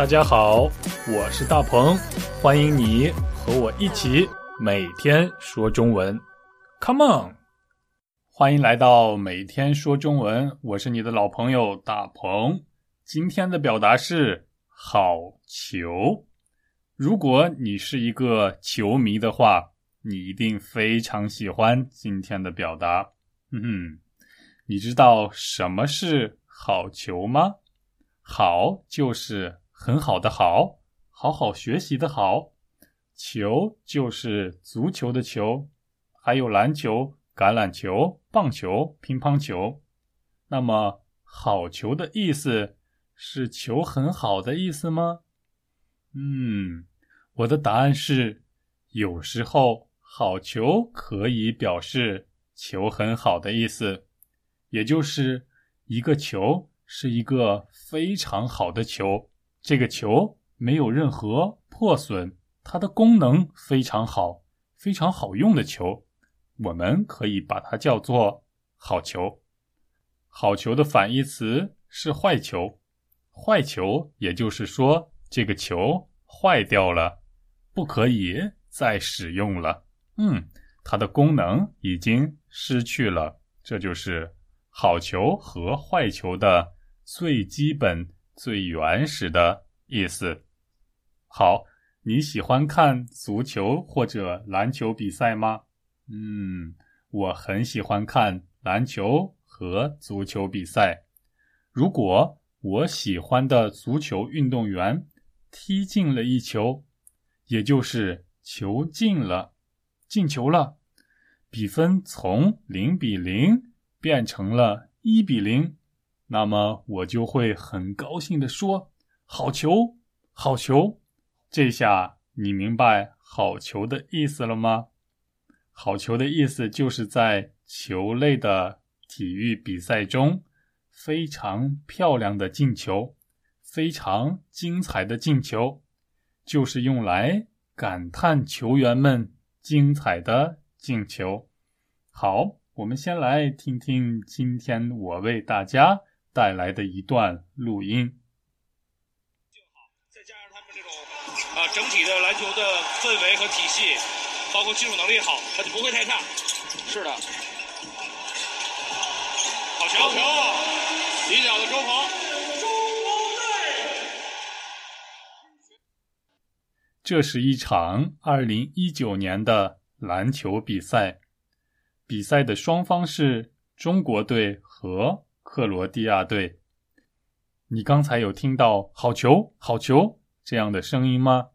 大家好，我是大鹏，欢迎你和我一起每天说中文。Come on，欢迎来到每天说中文，我是你的老朋友大鹏。今天的表达是好球。如果你是一个球迷的话，你一定非常喜欢今天的表达。嗯哼，你知道什么是好球吗？好就是很好的好，好好学习的好。球就是足球的球，还有篮球、橄榄球、棒球、乒乓球。那么，好球的意思是球很好的意思吗？嗯，我的答案是，有时候好球可以表示球很好的意思，也就是一个球。是一个非常好的球，这个球没有任何破损，它的功能非常好，非常好用的球，我们可以把它叫做好球。好球的反义词是坏球，坏球也就是说这个球坏掉了，不可以再使用了。嗯，它的功能已经失去了，这就是好球和坏球的。最基本、最原始的意思。好，你喜欢看足球或者篮球比赛吗？嗯，我很喜欢看篮球和足球比赛。如果我喜欢的足球运动员踢进了一球，也就是球进了，进球了，比分从零比零变成了一比零。那么我就会很高兴的说：“好球，好球！”这下你明白“好球”的意思了吗？“好球”的意思就是在球类的体育比赛中，非常漂亮的进球，非常精彩的进球，就是用来感叹球员们精彩的进球。好，我们先来听听今天我为大家。带来的一段录音，就好，再加上他们这种啊，整体的篮球的氛围和体系，包括技术能力好，他就不会太差。是的，好球！好球！底角的周鹏，中国队。这是一场二零一九年的篮球比赛，比赛的双方是中国队和。克罗地亚队，你刚才有听到“好球，好球”这样的声音吗？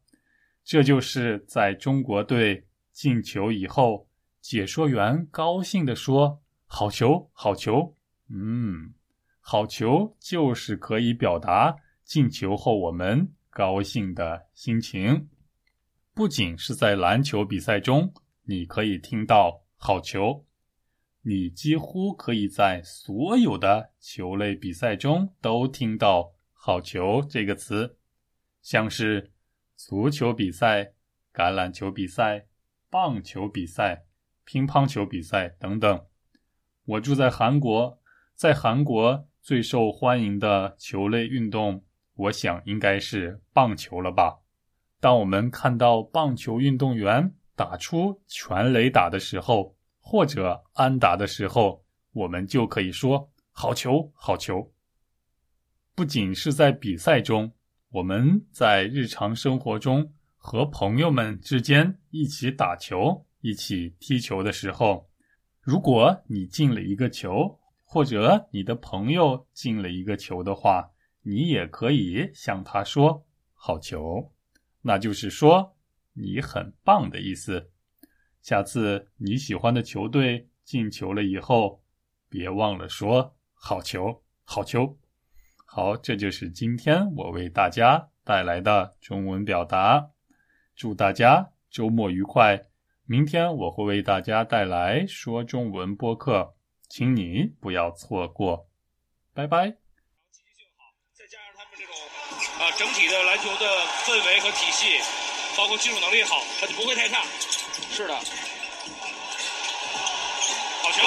这就是在中国队进球以后，解说员高兴地说：“好球，好球。”嗯，好球就是可以表达进球后我们高兴的心情。不仅是在篮球比赛中，你可以听到“好球”。你几乎可以在所有的球类比赛中都听到“好球”这个词，像是足球比赛、橄榄球比赛、棒球比赛、乒乓球比赛等等。我住在韩国，在韩国最受欢迎的球类运动，我想应该是棒球了吧？当我们看到棒球运动员打出全垒打的时候，或者安打的时候，我们就可以说“好球，好球”。不仅是在比赛中，我们在日常生活中和朋友们之间一起打球、一起踢球的时候，如果你进了一个球，或者你的朋友进了一个球的话，你也可以向他说“好球”，那就是说你很棒的意思。下次你喜欢的球队进球了以后，别忘了说“好球，好球”。好，这就是今天我为大家带来的中文表达。祝大家周末愉快！明天我会为大家带来说中文播客，请你不要错过。拜拜。积极性好，再加上他们这种啊，整体的篮球的氛围和体系，包括技术能力好，他就不会太差。是的，好球！